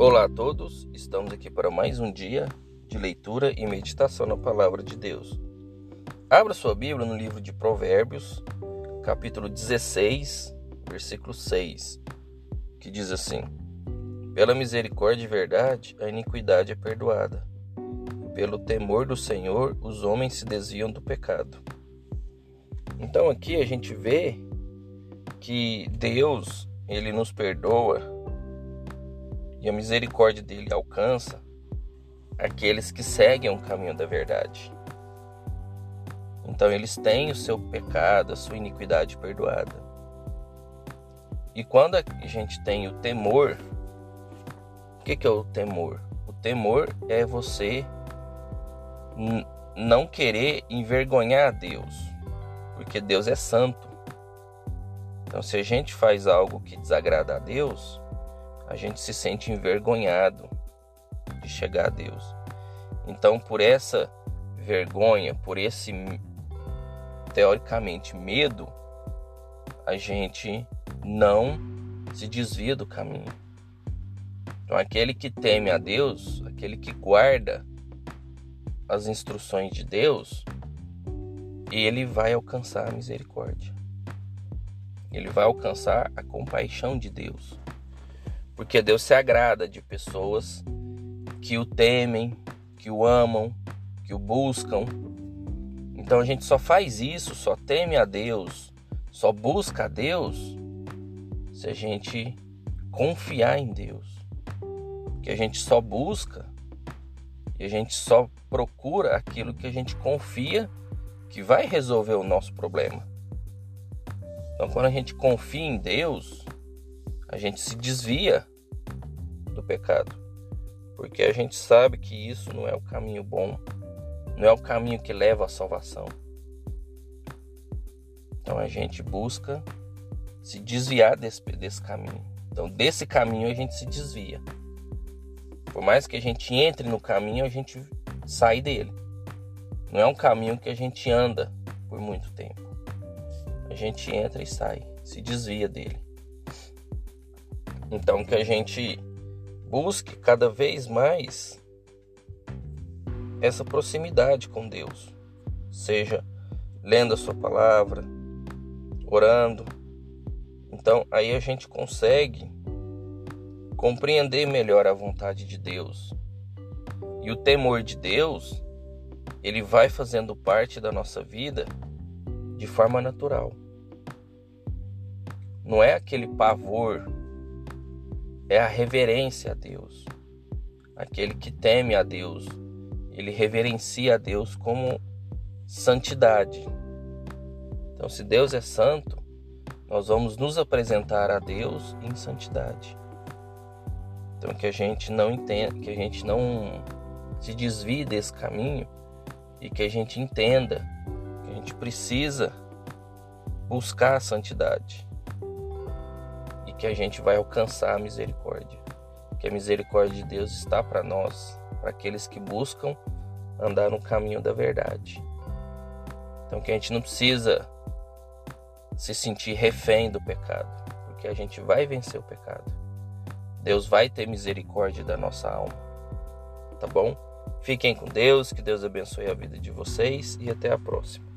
Olá a todos, estamos aqui para mais um dia de leitura e meditação na Palavra de Deus. Abra sua Bíblia no livro de Provérbios, capítulo 16, versículo 6, que diz assim: Pela misericórdia e verdade a iniquidade é perdoada, pelo temor do Senhor os homens se desviam do pecado. Então aqui a gente vê que Deus, ele nos perdoa e a misericórdia dele alcança aqueles que seguem o caminho da verdade. Então eles têm o seu pecado, a sua iniquidade perdoada. E quando a gente tem o temor, o que, é o temor? O temor é você não querer envergonhar Deus, porque Deus é santo. Então, se a gente faz algo que desagrada a Deus, a gente se sente envergonhado de chegar a Deus. Então, por essa vergonha, por esse teoricamente medo, a gente não se desvia do caminho. Então, aquele que teme a Deus, aquele que guarda as instruções de Deus, ele vai alcançar a misericórdia. Ele vai alcançar a compaixão de Deus. Porque Deus se agrada de pessoas que o temem, que o amam, que o buscam. Então a gente só faz isso, só teme a Deus, só busca a Deus se a gente confiar em Deus. Que a gente só busca e a gente só procura aquilo que a gente confia que vai resolver o nosso problema. Então, quando a gente confia em Deus, a gente se desvia do pecado, porque a gente sabe que isso não é o caminho bom, não é o caminho que leva à salvação. Então a gente busca se desviar desse, desse caminho. Então, desse caminho a gente se desvia. Por mais que a gente entre no caminho, a gente sai dele. Não é um caminho que a gente anda por muito tempo. A gente entra e sai, se desvia dele. Então que a gente busque cada vez mais essa proximidade com Deus, seja lendo a sua palavra, orando. Então aí a gente consegue compreender melhor a vontade de Deus. E o temor de Deus, ele vai fazendo parte da nossa vida de forma natural. Não é aquele pavor é a reverência a Deus. Aquele que teme a Deus, ele reverencia a Deus como santidade. Então, se Deus é santo, nós vamos nos apresentar a Deus em santidade. Então, que a gente não entenda, que a gente não se desvie desse caminho e que a gente entenda que a gente precisa buscar a santidade que a gente vai alcançar a misericórdia. Que a misericórdia de Deus está para nós, para aqueles que buscam andar no caminho da verdade. Então que a gente não precisa se sentir refém do pecado, porque a gente vai vencer o pecado. Deus vai ter misericórdia da nossa alma. Tá bom? Fiquem com Deus, que Deus abençoe a vida de vocês e até a próxima.